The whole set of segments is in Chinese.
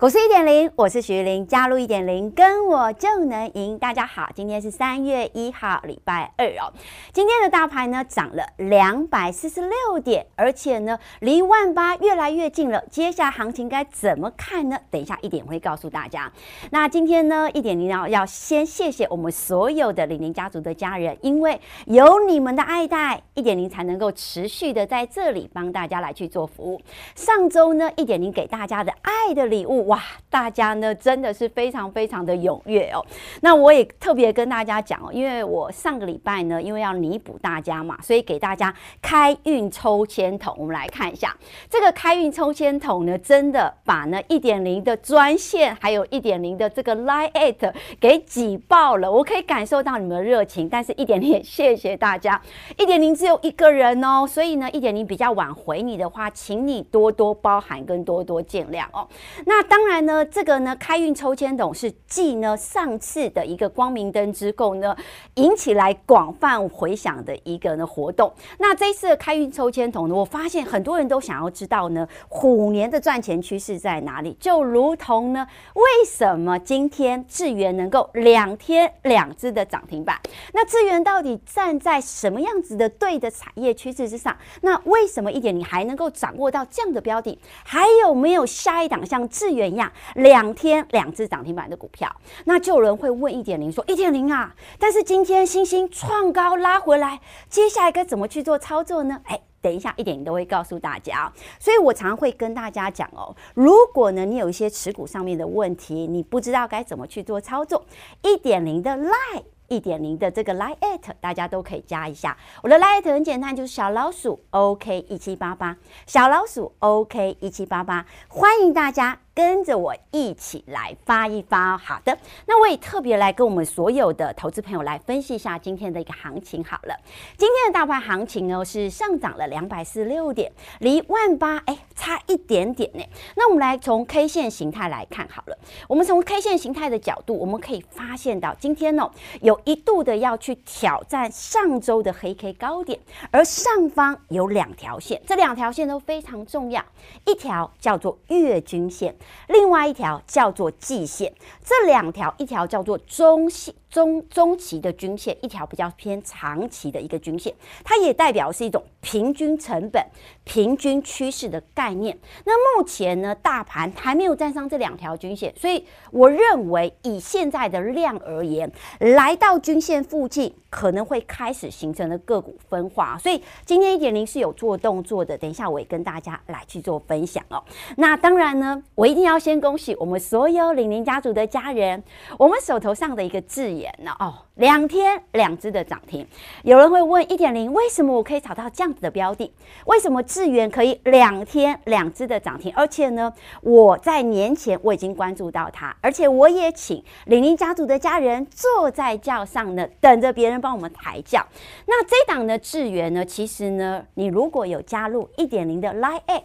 股市一点零，我是徐玲，加入一点零，跟我就能赢。大家好，今天是三月一号，礼拜二哦。今天的大盘呢涨了两百四十六点，而且呢离万八越来越近了。接下来行情该怎么看呢？等一下一点会告诉大家。那今天呢一点零要要先谢谢我们所有的李宁家族的家人，因为有你们的爱戴，一点零才能够持续的在这里帮大家来去做服务。上周呢一点零给大家的爱的礼物。哇，大家呢真的是非常非常的踊跃哦。那我也特别跟大家讲哦，因为我上个礼拜呢，因为要弥补大家嘛，所以给大家开运抽签筒。我们来看一下这个开运抽签筒呢，真的把呢一点零的专线，还有一点零的这个 Line@ 给挤爆了。我可以感受到你们的热情，但是一点零也谢谢大家。一点零只有一个人哦，所以呢一点零比较晚回你的话，请你多多包涵跟多多见谅哦。那当。当然呢，这个呢开运抽签筒是继呢上次的一个光明灯之后呢，引起来广泛回响的一个呢活动。那这一次的开运抽签筒呢，我发现很多人都想要知道呢，虎年的赚钱趋势在哪里？就如同呢，为什么今天智源能够两天两支的涨停板？那智源到底站在什么样子的对的产业趋势之上？那为什么一点你还能够掌握到这样的标的？还有没有下一档像智源怎？样，两天两只涨停板的股票，那就有人会问一点零说一点零啊，但是今天星星创高拉回来，接下来该怎么去做操作呢？哎，等一下一点零都会告诉大家。所以我常常会跟大家讲哦，如果呢你有一些持股上面的问题，你不知道该怎么去做操作，一点零的 Line。一点零的这个 Line at 大家都可以加一下。我的 Line at 很简单，就是小老鼠 OK 一七八八，小老鼠 OK 一七八八，欢迎大家跟着我一起来发一发。好的，那我也特别来跟我们所有的投资朋友来分析一下今天的一个行情。好了，今天的大盘行情呢是上涨了两百四十六点，离万八哎差一点点呢。那我们来从 K 线形态来看好了，我们从 K 线形态的角度，我们可以发现到今天呢有。一度的要去挑战上周的黑 K 高点，而上方有两条线，这两条线都非常重要，一条叫做月均线，另外一条叫做季线。这两条，一条叫做中线。中中期的均线，一条比较偏长期的一个均线，它也代表是一种平均成本、平均趋势的概念。那目前呢，大盘还没有站上这两条均线，所以我认为以现在的量而言，来到均线附近可能会开始形成的个股分化。所以今天一点零是有做动作的，等一下我也跟大家来去做分享哦。那当然呢，我一定要先恭喜我们所有李宁家族的家人，我们手头上的一个智呢哦，两天两只的涨停，有人会问一点零，为什么我可以找到这样子的标的？为什么智源可以两天两只的涨停？而且呢，我在年前我已经关注到它，而且我也请李宁家族的家人坐在轿上呢，等着别人帮我们抬轿。那这档的智源呢，其实呢，你如果有加入一点零的 Line at，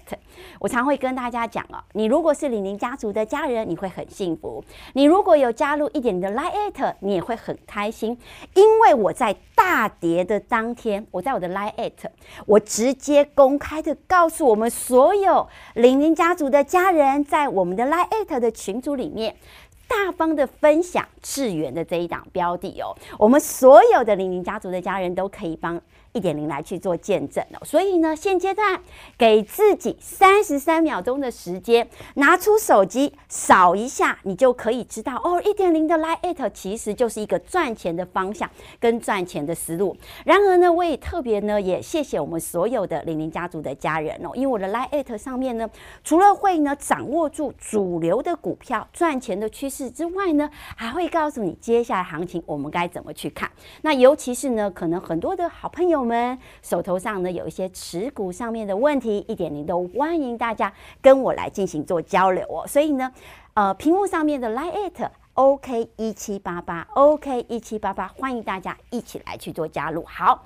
我常会跟大家讲哦，你如果是李宁家族的家人，你会很幸福；你如果有加入一点的 Line at，你也会很开心，因为我在大跌的当天，我在我的 Line@，我直接公开的告诉我们所有李宁家族的家人，在我们的 Line@ 的群组里面，大方的分享智原的这一档标的哦，我们所有的李宁家族的家人都可以帮。一点零来去做见证哦，所以呢，现阶段给自己三十三秒钟的时间，拿出手机扫一下，你就可以知道哦。一点零的 Line@ 其实就是一个赚钱的方向跟赚钱的思路。然而呢，我也特别呢，也谢谢我们所有的李宁家族的家人哦，因为我的 Line@ 上面呢，除了会呢掌握住主流的股票赚钱的趋势之外呢，还会告诉你接下来行情我们该怎么去看。那尤其是呢，可能很多的好朋友。们手头上呢有一些持股上面的问题，一点零都欢迎大家跟我来进行做交流哦。所以呢，呃，屏幕上面的 Line@ OK 一七八八，OK 一七八八，欢迎大家一起来去做加入。好，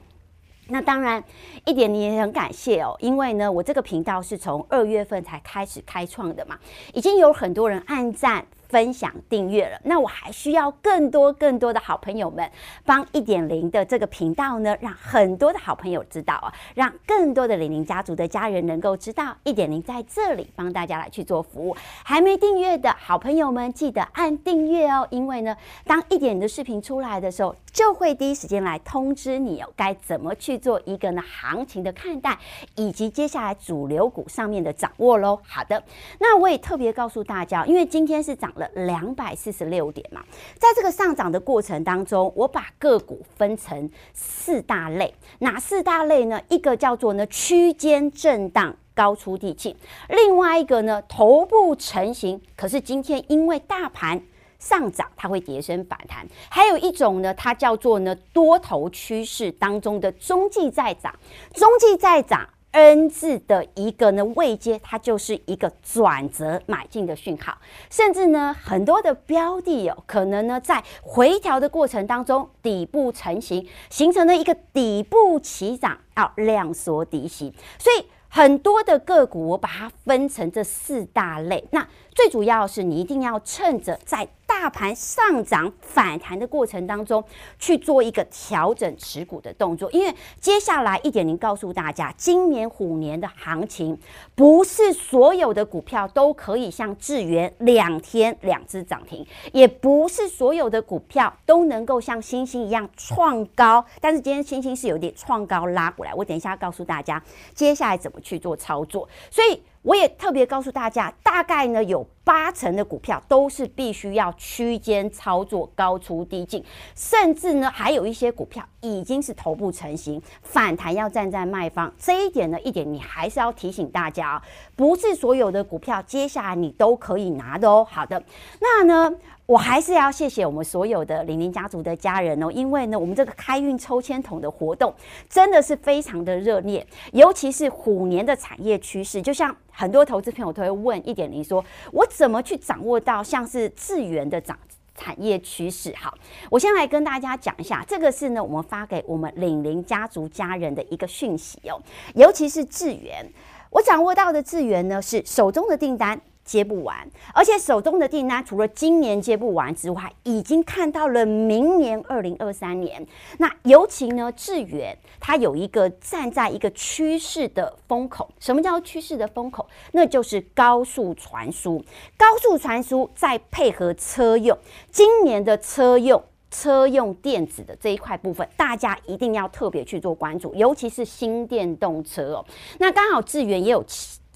那当然一点零也很感谢哦，因为呢，我这个频道是从二月份才开始开创的嘛，已经有很多人按赞。分享订阅了，那我还需要更多更多的好朋友们帮一点零的这个频道呢，让很多的好朋友知道啊，让更多的零零家族的家人能够知道一点零在这里帮大家来去做服务。还没订阅的好朋友们，记得按订阅哦，因为呢，当一点零的视频出来的时候，就会第一时间来通知你哦，该怎么去做一个呢行情的看待，以及接下来主流股上面的掌握喽。好的，那我也特别告诉大家，因为今天是涨。了两百四十六点嘛，在这个上涨的过程当中，我把个股分成四大类，哪四大类呢？一个叫做呢区间震荡高出地进，另外一个呢头部成型，可是今天因为大盘上涨，它会跌升反弹；还有一种呢，它叫做呢多头趋势当中的中继在涨，中继在涨。N 字的一个呢位阶，它就是一个转折买进的讯号，甚至呢很多的标的有、可能呢在回调的过程当中底部成型，形成了一个底部起涨，啊量缩底型，所以很多的个股我把它分成这四大类，那最主要是你一定要趁着在。大盘上涨反弹的过程当中，去做一个调整持股的动作，因为接下来一点零告诉大家，今年虎年的行情，不是所有的股票都可以像智原两天两只涨停，也不是所有的股票都能够像星星一样创高，但是今天星星是有点创高拉过来，我等一下告诉大家接下来怎么去做操作，所以。我也特别告诉大家，大概呢有八成的股票都是必须要区间操作，高出低进，甚至呢还有一些股票已经是头部成型，反弹要站在卖方。这一点呢，一点你还是要提醒大家啊，不是所有的股票接下来你都可以拿的哦。好的，那呢。我还是要谢谢我们所有的零零家族的家人哦，因为呢，我们这个开运抽签筒的活动真的是非常的热烈，尤其是虎年的产业趋势，就像很多投资朋友都会问一点零说，我怎么去掌握到像是智源的涨产业趋势？好，我先来跟大家讲一下，这个是呢我们发给我们领林家族家人的一个讯息哦，尤其是智源，我掌握到的智源呢是手中的订单。接不完，而且手中的订单除了今年接不完之外，已经看到了明年二零二三年。那尤其呢，智原它有一个站在一个趋势的风口。什么叫趋势的风口？那就是高速传输。高速传输再配合车用，今年的车用车用电子的这一块部分，大家一定要特别去做关注，尤其是新电动车哦。那刚好智原也有。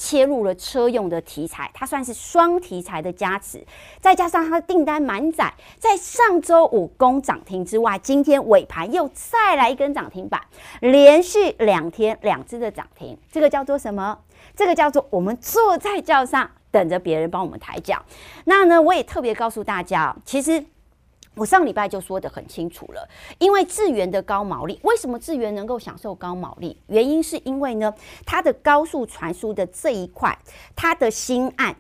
切入了车用的题材，它算是双题材的加持，再加上它的订单满载，在上周五攻涨停之外，今天尾盘又再来一根涨停板，连续两天两只的涨停，这个叫做什么？这个叫做我们坐在轿上等着别人帮我们抬轿。那呢，我也特别告诉大家，其实。我上礼拜就说得很清楚了，因为智源的高毛利，为什么智源能够享受高毛利？原因是因为呢，它的高速传输的这一块，它的新案。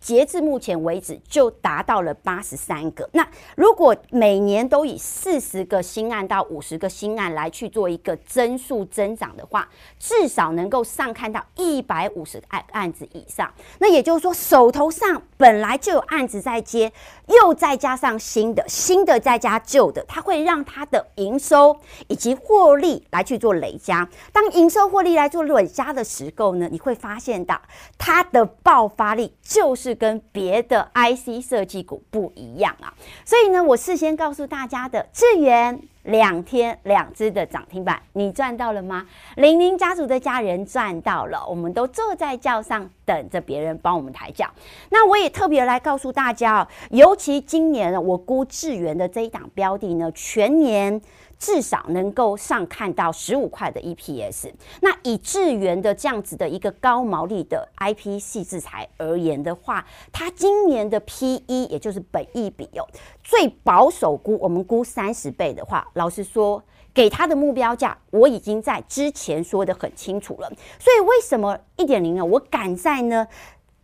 截至目前为止，就达到了八十三个。那如果每年都以四十个新案到五十个新案来去做一个增速增长的话，至少能够上看到一百五十个案案子以上。那也就是说，手头上本来就有案子在接，又再加上新的，新的再加旧的，它会让它的营收以及获利来去做累加。当营收获利来做累加的时候呢，你会发现到它的爆发力就是。是跟别的 IC 设计股不一样啊，所以呢，我事先告诉大家的，智源两天两只的涨停板，你赚到了吗？零零家族的家人赚到了，我们都坐在轿上等着别人帮我们抬轿。那我也特别来告诉大家哦，尤其今年呢，我估智源的这一档标的呢，全年。至少能够上看到十五块的 EPS。那以智原的这样子的一个高毛利的 IP 系制裁而言的话，它今年的 PE 也就是本益比哦，最保守估我们估三十倍的话，老实说，给它的目标价我已经在之前说得很清楚了。所以为什么一点零呢？我敢在呢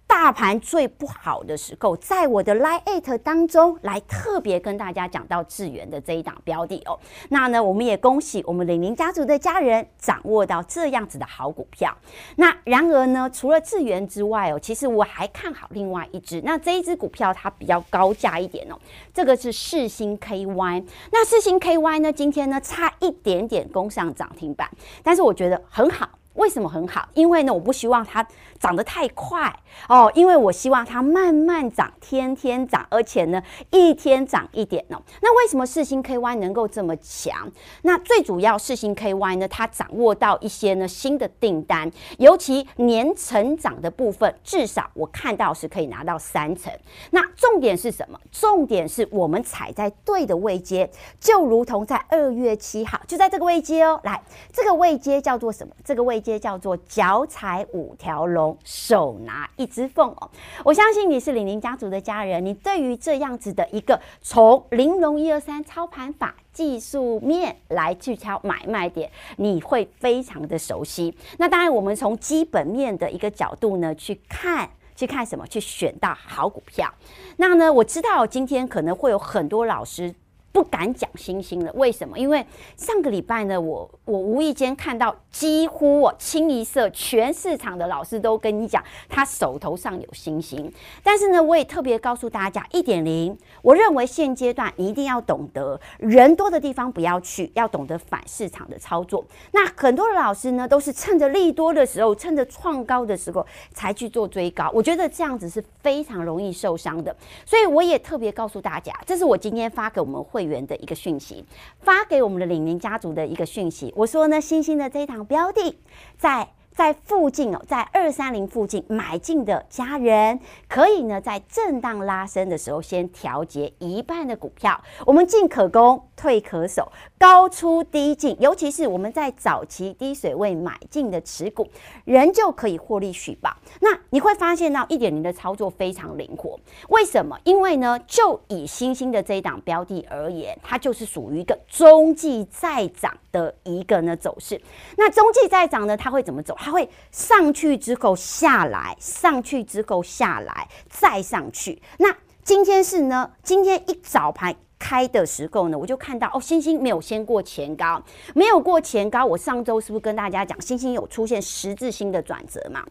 大盘最不好的时候，在我的 Line@ 当中来特别跟大家讲到智原的这一档标的哦。那呢，我们也恭喜我们领林家族的家人掌握到这样子的好股票。那然而呢，除了智原之外哦，其实我还看好另外一只。那这一只股票它比较高价一点哦，这个是世星 KY。那世星 KY 呢，今天呢差一点点攻上涨停板，但是我觉得很好。为什么很好？因为呢，我不希望它涨得太快哦，因为我希望它慢慢涨，天天涨，而且呢，一天涨一点哦。那为什么世星 KY 能够这么强？那最主要世星 KY 呢，它掌握到一些呢新的订单，尤其年成长的部分，至少我看到是可以拿到三成。那重点是什么？重点是我们踩在对的位阶，就如同在二月七号，就在这个位阶哦。来，这个位阶叫做什么？这个位。接叫做脚踩五条龙，手拿一只凤哦。我相信你是李宁家族的家人，你对于这样子的一个从玲珑一二三操盘法技术面来去挑买卖点，你会非常的熟悉。那当然，我们从基本面的一个角度呢去看，去看什么？去选到好股票。那呢，我知道今天可能会有很多老师。不敢讲星星了，为什么？因为上个礼拜呢，我我无意间看到，几乎我清一色全市场的老师都跟你讲，他手头上有星星。但是呢，我也特别告诉大家，一点零，我认为现阶段你一定要懂得人多的地方不要去，要懂得反市场的操作。那很多的老师呢，都是趁着利多的时候，趁着创高的时候才去做追高，我觉得这样子是非常容易受伤的。所以我也特别告诉大家，这是我今天发给我们会。员的一个讯息，发给我们的领林家族的一个讯息。我说呢，星星的这一档标的在。在附近哦，在二三零附近买进的家人，可以呢在震荡拉升的时候，先调节一半的股票。我们进可攻，退可守，高出低进。尤其是我们在早期低水位买进的持股，仍旧可以获利续保。那你会发现到一点零的操作非常灵活。为什么？因为呢，就以新兴的这一档标的而言，它就是属于一个中继再涨的一个呢走势。那中继再涨呢，它会怎么走？它会上去之后下来，上去之后下来，再上去。那今天是呢？今天一早盘开的时候呢，我就看到哦，星星没有先过前高，没有过前高。我上周是不是跟大家讲，星星有出现十字星的转折嘛？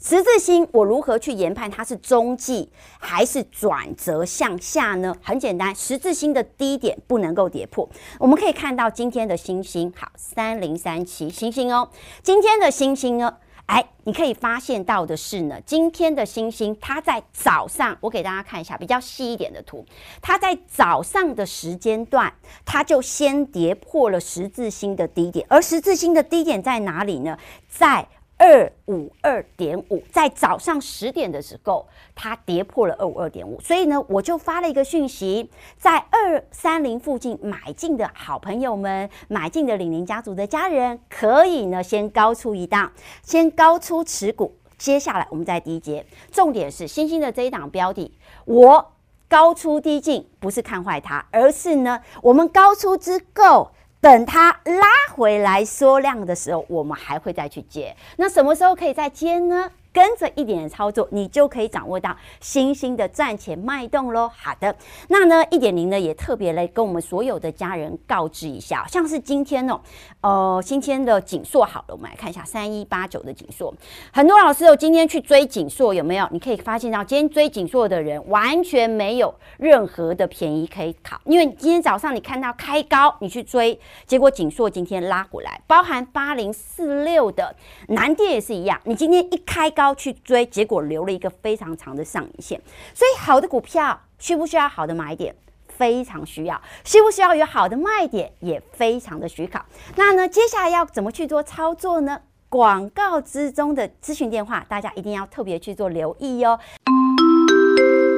十字星，我如何去研判它是中继还是转折向下呢？很简单，十字星的低点不能够跌破。我们可以看到今天的星星，好，三零三七星星哦。今天的星星呢，哎，你可以发现到的是呢，今天的星星它在早上，我给大家看一下比较细一点的图，它在早上的时间段，它就先跌破了十字星的低点，而十字星的低点在哪里呢？在二五二点五，在早上十点的时候，它跌破了二五二点五，所以呢，我就发了一个讯息，在二三零附近买进的好朋友们，买进的李宁家族的家人，可以呢先高出一档，先高出持股，接下来我们再低接。重点是新兴的这一档标的，我高出低进，不是看坏它，而是呢，我们高出之后。等它拉回来缩量的时候，我们还会再去接。那什么时候可以再接呢？跟着一点点操作，你就可以掌握到新兴的赚钱脉动喽。好的，那呢一点零呢也特别来跟我们所有的家人告知一下，像是今天哦，呃，今天的景硕好了，我们来看一下三一八九的景硕。很多老师哦，今天去追景硕有没有？你可以发现到今天追景硕的人完全没有任何的便宜可以考，因为今天早上你看到开高，你去追，结果景硕今天拉回来，包含八零四六的南电也是一样，你今天一开高。要去追，结果留了一个非常长的上影线，所以好的股票需不需要好的买点？非常需要，需不需要有好的卖点？也非常的需要。那呢，接下来要怎么去做操作呢？广告之中的咨询电话，大家一定要特别去做留意哟。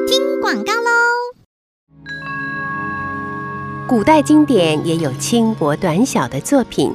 听广告喽！古代经典也有轻薄短小的作品。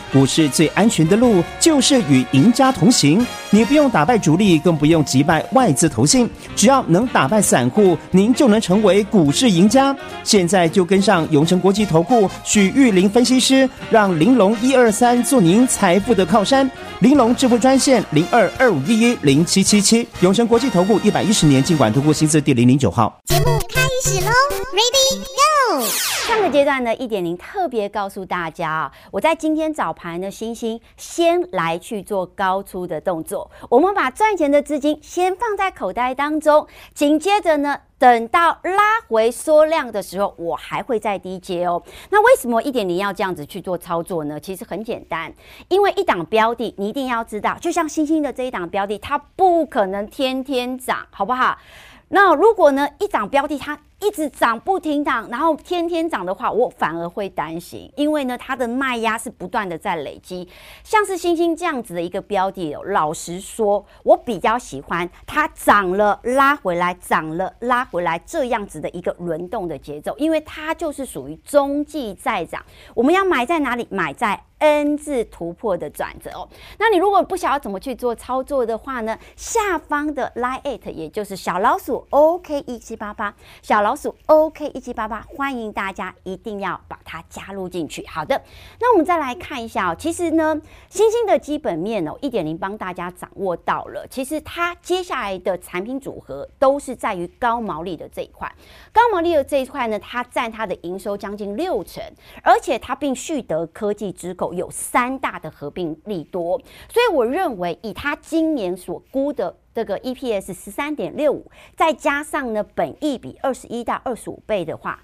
股市最安全的路就是与赢家同行。你不用打败主力，更不用击败外资投信，只要能打败散户，您就能成为股市赢家。现在就跟上永诚国际投顾许玉林分析师，让玲珑一二三做您财富的靠山。玲珑致富专线零二二五一一零七七七。永诚国际投顾一百一十年尽管投顾新字第零零九号。节目开始喽，Ready Go！上个阶段呢，一点零特别告诉大家啊，我在今天早盘的星星先来去做高出的动作，我们把赚钱的资金先放在口袋当中，紧接着呢，等到拉回缩量的时候，我还会再低接哦。那为什么一点零要这样子去做操作呢？其实很简单，因为一档标的你一定要知道，就像星星的这一档标的，它不可能天天涨，好不好？那如果呢，一档标的它一直涨不停涨，然后天天涨的话，我反而会担心，因为呢，它的卖压是不断的在累积。像是星星这样子的一个标的，老实说，我比较喜欢它涨了拉回来，涨了拉回来这样子的一个轮动的节奏，因为它就是属于中继在涨。我们要买在哪里？买在 N 字突破的转折哦。那你如果不晓得怎么去做操作的话呢？下方的 Line@ 也就是小老鼠 OK 一七八八，小老老鼠 OK 一七八八，欢迎大家一定要把它加入进去。好的，那我们再来看一下哦。其实呢，星星的基本面哦，一点零帮大家掌握到了。其实它接下来的产品组合都是在于高毛利的这一块。高毛利的这一块呢，它占它的营收将近六成，而且它并蓄得科技之口。有三大的合并利多，所以我认为以它今年所估的这个 EPS 十三点六五，再加上呢本益比二十一到二十五倍的话。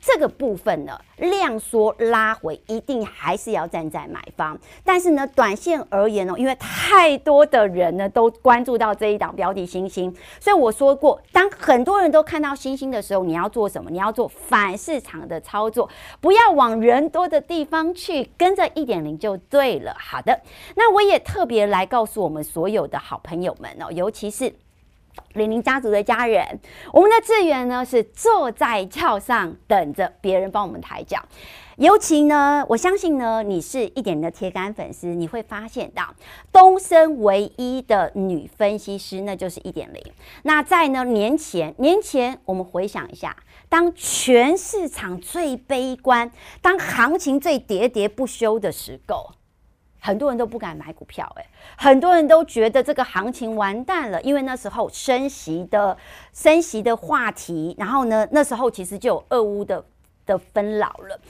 这个部分呢，量缩拉回一定还是要站在买方，但是呢，短线而言呢，因为太多的人呢都关注到这一档标的星星，所以我说过，当很多人都看到星星的时候，你要做什么？你要做反市场的操作，不要往人多的地方去，跟着一点零就对了。好的，那我也特别来告诉我们所有的好朋友们哦，尤其是。玲玲家族的家人，我们的智原呢是坐在轿上等着别人帮我们抬轿。尤其呢，我相信呢，你是一点零的铁杆粉丝，你会发现到东森唯一的女分析师，那就是一点零。那在呢年前，年前我们回想一下，当全市场最悲观，当行情最喋喋不休的时候。很多人都不敢买股票，欸，诶，很多人都觉得这个行情完蛋了，因为那时候升息的升息的话题，然后呢，那时候其实就有俄乌的的纷扰了。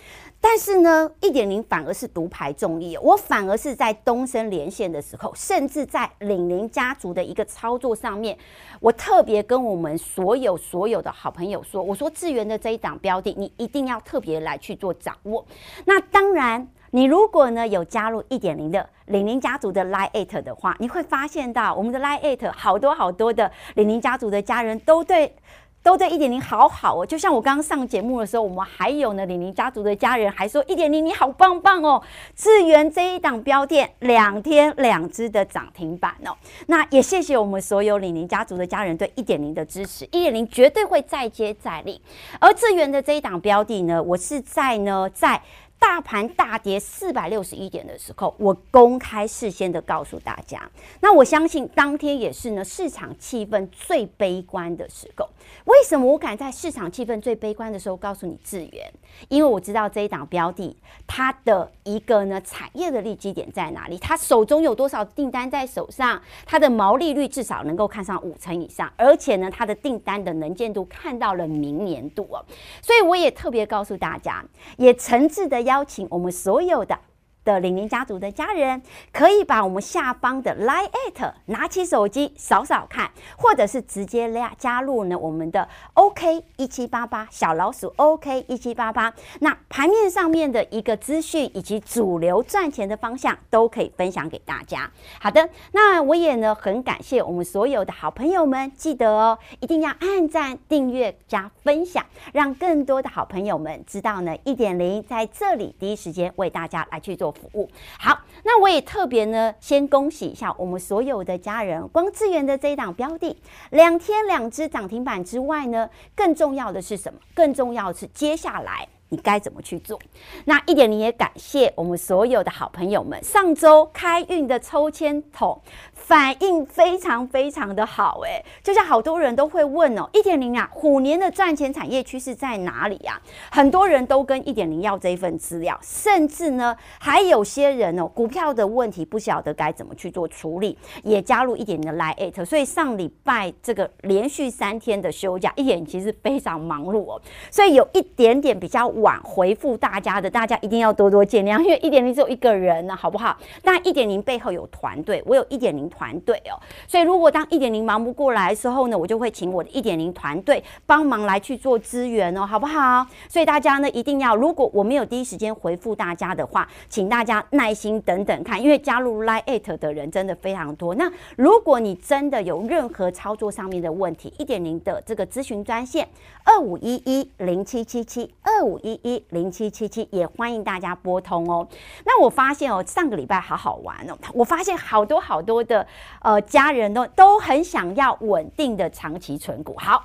但是呢，一点零反而是独排众议，我反而是在东升连线的时候，甚至在领玲家族的一个操作上面，我特别跟我们所有所有的好朋友说，我说智源的这一档标的，你一定要特别来去做掌握。那当然。你如果呢有加入一点零的玲玲家族的 Line@ 的话，你会发现到我们的 Line@ 好多好多的玲玲家族的家人都对都对一点零好好哦。就像我刚刚上节目的时候，我们还有呢玲玲家族的家人还说一点零你好棒棒哦。智源这一档标的两天两支的涨停板哦。那也谢谢我们所有玲玲家族的家人对一点零的支持，一点零绝对会再接再厉。而智源的这一档标的呢，我是在呢在。大盘大跌四百六十一点的时候，我公开事先的告诉大家，那我相信当天也是呢市场气氛最悲观的时候。为什么我敢在市场气氛最悲观的时候告诉你智源？因为我知道这一档标的它的一个呢产业的利基点在哪里，它手中有多少订单在手上，它的毛利率至少能够看上五成以上，而且呢它的订单的能见度看到了明年度哦，所以我也特别告诉大家，也诚挚的要。邀请我们所有的的玲玲家族的家人，可以把我们下方的 Line@ 拿起手机扫扫看，或者是直接加加入呢我们的 OK 一七八八小老鼠 OK 一七八八。那盘面上面的一个资讯以及主流赚钱的方向都可以分享给大家。好的，那我也呢很感谢我们所有的好朋友们，记得哦，一定要按赞、订阅、加分享，让更多的好朋友们知道呢一点零在这里第一时间为大家来去做。服务。好，那我也特别呢，先恭喜一下我们所有的家人，光资源的这一档标的，两天两只涨停板之外呢，更重要的是什么？更重要的是接下来。你该怎么去做？那一点零也感谢我们所有的好朋友们，上周开运的抽签筒反应非常非常的好，诶，就像好多人都会问哦，一点零啊，虎年的赚钱产业趋势在哪里呀？很多人都跟一点零要这一份资料，甚至呢，还有些人哦，股票的问题不晓得该怎么去做处理，也加入一点零的 LINE@，所以上礼拜这个连续三天的休假，一点其实非常忙碌哦，所以有一点点比较。晚回复大家的，大家一定要多多见谅，因为一点零只有一个人呢，好不好？但一点零背后有团队，我有一点零团队哦，所以如果当一点零忙不过来的时候呢，我就会请我的一点零团队帮忙来去做支援哦，好不好？所以大家呢一定要，如果我没有第一时间回复大家的话，请大家耐心等等看，因为加入 LINE@ 的人真的非常多。那如果你真的有任何操作上面的问题，一点零的这个咨询专线二五一一零七七七二五一。一一零七七七也欢迎大家拨通哦。那我发现哦，上个礼拜好好玩哦。我发现好多好多的呃家人都都很想要稳定的长期存股。好，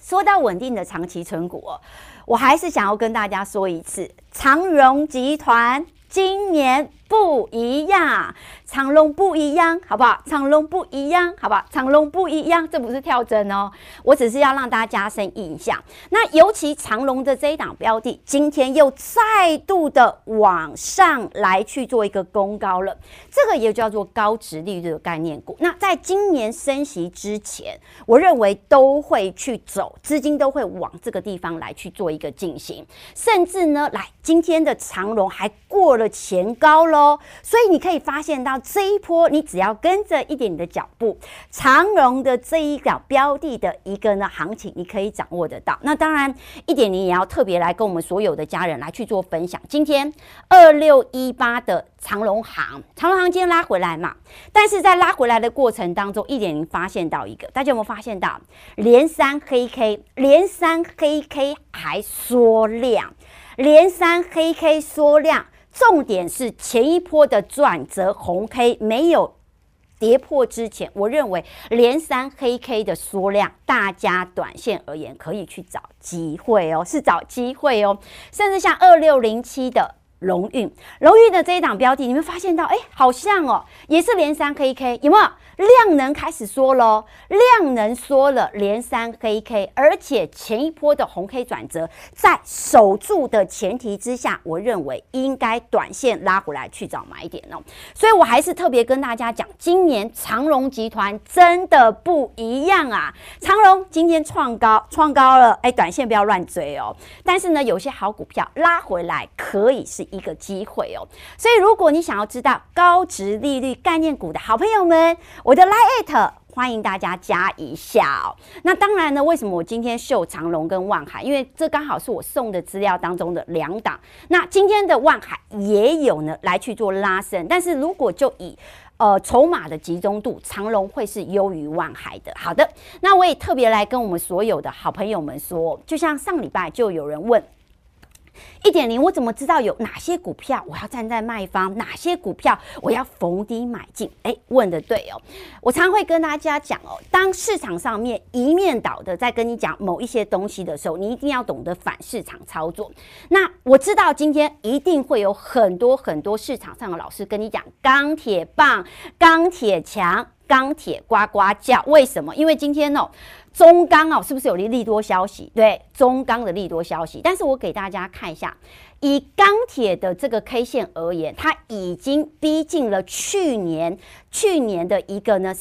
说到稳定的长期存股哦，我还是想要跟大家说一次，长荣集团今年不一样。长龙不一样，好不好？长龙不一样，好不好？长龙不一样，这不是跳针哦，我只是要让大家加深印象。那尤其长龙的这一档标的，今天又再度的往上来去做一个攻高了，这个也叫做高值利率的概念股。那在今年升息之前，我认为都会去走，资金都会往这个地方来去做一个进行，甚至呢，来今天的长龙还过了前高了喽，所以你可以发现到。这一波，你只要跟着一点你的脚步，长荣的这一个标的的一个呢行情，你可以掌握得到。那当然，一点零也要特别来跟我们所有的家人来去做分享。今天二六一八的长荣行，长荣行今天拉回来嘛？但是在拉回来的过程当中，一点零发现到一个，大家有没有发现到连三黑 K，连三黑 K 还缩量，连三黑 K 缩量。重点是前一波的转折红 K 没有跌破之前，我认为连三黑 K 的缩量，大家短线而言可以去找机会哦，是找机会哦。甚至像二六零七的荣运，荣运的这一档标的，你们发现到，哎，好像哦，也是连三黑 K，有没有？量能开始缩了，量能缩了，连三黑 K，而且前一波的红 K 转折，在守住的前提之下，我认为应该短线拉回来去找买点哦。所以我还是特别跟大家讲，今年长荣集团真的不一样啊！长荣今天创高，创高了，哎，短线不要乱追哦。但是呢，有些好股票拉回来可以是一个机会哦。所以如果你想要知道高值利率概念股的好朋友们，我的 LINE@ 欢迎大家加一下哦。那当然呢，为什么我今天秀长隆跟万海？因为这刚好是我送的资料当中的两档。那今天的万海也有呢，来去做拉伸。但是如果就以呃筹码的集中度，长隆会是优于万海的。好的，那我也特别来跟我们所有的好朋友们说，就像上礼拜就有人问。一点零，我怎么知道有哪些股票我要站在卖方，哪些股票我要逢低买进？哎，问的对哦。我常会跟大家讲哦，当市场上面一面倒的在跟你讲某一些东西的时候，你一定要懂得反市场操作。那我知道今天一定会有很多很多市场上的老师跟你讲钢铁棒、钢铁墙、钢铁呱呱叫。为什么？因为今天哦。中钢哦，是不是有利利多消息？对，中钢的利多消息。但是我给大家看一下，以钢铁的这个 K 线而言，它已经逼近了去年去年的一个呢。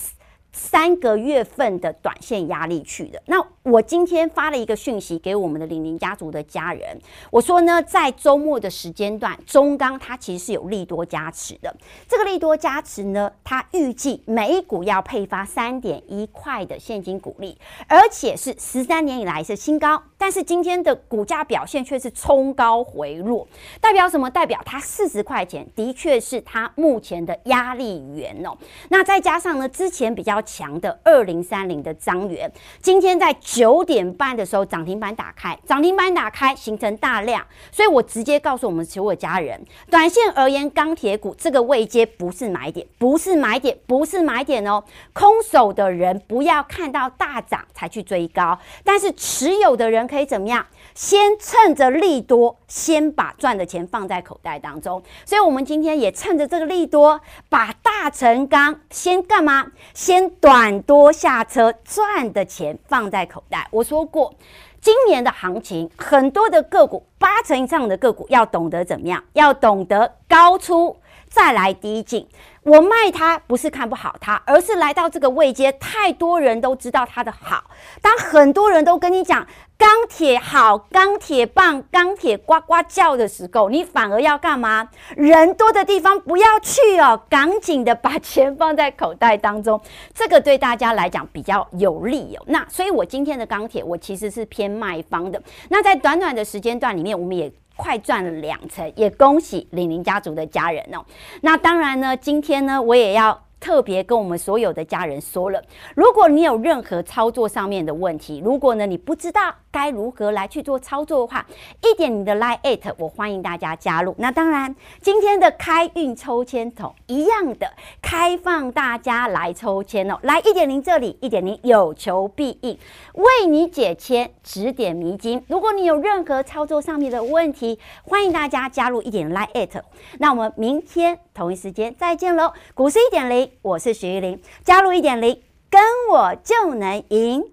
三个月份的短线压力去的。那我今天发了一个讯息给我们的领领家族的家人，我说呢，在周末的时间段，中钢它其实是有利多加持的。这个利多加持呢，它预计每一股要配发三点一块的现金股利，而且是十三年以来是新高。但是今天的股价表现却是冲高回落，代表什么？代表它四十块钱的确是它目前的压力源哦。那再加上呢，之前比较强的二零三零的张元，今天在九点半的时候涨停板打开，涨停板打开形成大量，所以我直接告诉我们所有家人，短线而言，钢铁股这个位阶不是买点，不是买点，不是买点哦。空手的人不要看到大涨才去追高，但是持有的人可可以怎么样？先趁着利多，先把赚的钱放在口袋当中。所以，我们今天也趁着这个利多，把大成钢先干嘛？先短多下车，赚的钱放在口袋。我说过，今年的行情，很多的个股，八成以上的个股要懂得怎么样？要懂得高出。再来低进，我卖它不是看不好它，而是来到这个位阶，太多人都知道它的好。当很多人都跟你讲钢铁好、钢铁棒、钢铁呱呱叫的时候，你反而要干嘛？人多的地方不要去哦，赶紧的把钱放在口袋当中，这个对大家来讲比较有利哦。那所以，我今天的钢铁，我其实是偏卖方的。那在短短的时间段里面，我们也。快赚了两成，也恭喜李宁家族的家人哦。那当然呢，今天呢，我也要。特别跟我们所有的家人说了，如果你有任何操作上面的问题，如果呢你不知道该如何来去做操作的话，一点你的 Line@ 我欢迎大家加入。那当然，今天的开运抽签筒一样的开放大家来抽签哦。来一点零这里，一点零有求必应，为你解签，指点迷津。如果你有任何操作上面的问题，欢迎大家加入一点 Line@。那我们明天同一时间再见喽，股市一点零。我是徐玉玲，加入一点零，跟我就能赢。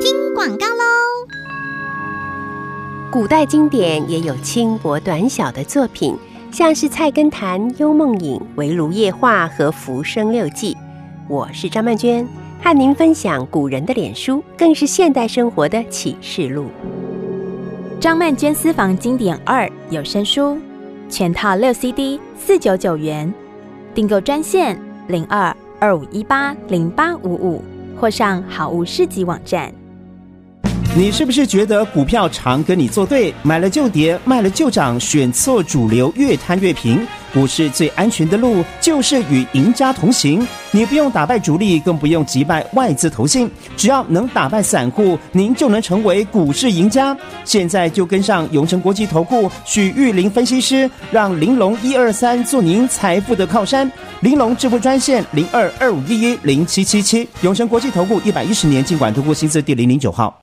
听广告喽！古代经典也有轻薄短小的作品，像是《菜根谭》《幽梦影》《围炉夜话》和《浮生六记》。我是张曼娟，和您分享古人的脸书，更是现代生活的启示录。张曼娟私房经典二有声书，全套六 CD，四九九元。订购专线零二二五一八零八五五，或上好物市集网站。你是不是觉得股票常跟你作对，买了就跌，卖了就涨，选错主流，越贪越平？股市最安全的路就是与赢家同行。你不用打败主力，更不用击败外资投信，只要能打败散户，您就能成为股市赢家。现在就跟上永诚国际投顾许玉林分析师，让玲珑一二三做您财富的靠山。玲珑致富专线零二二五一一零七七七。永诚国际投顾一百一十年尽管投顾新字第零零九号。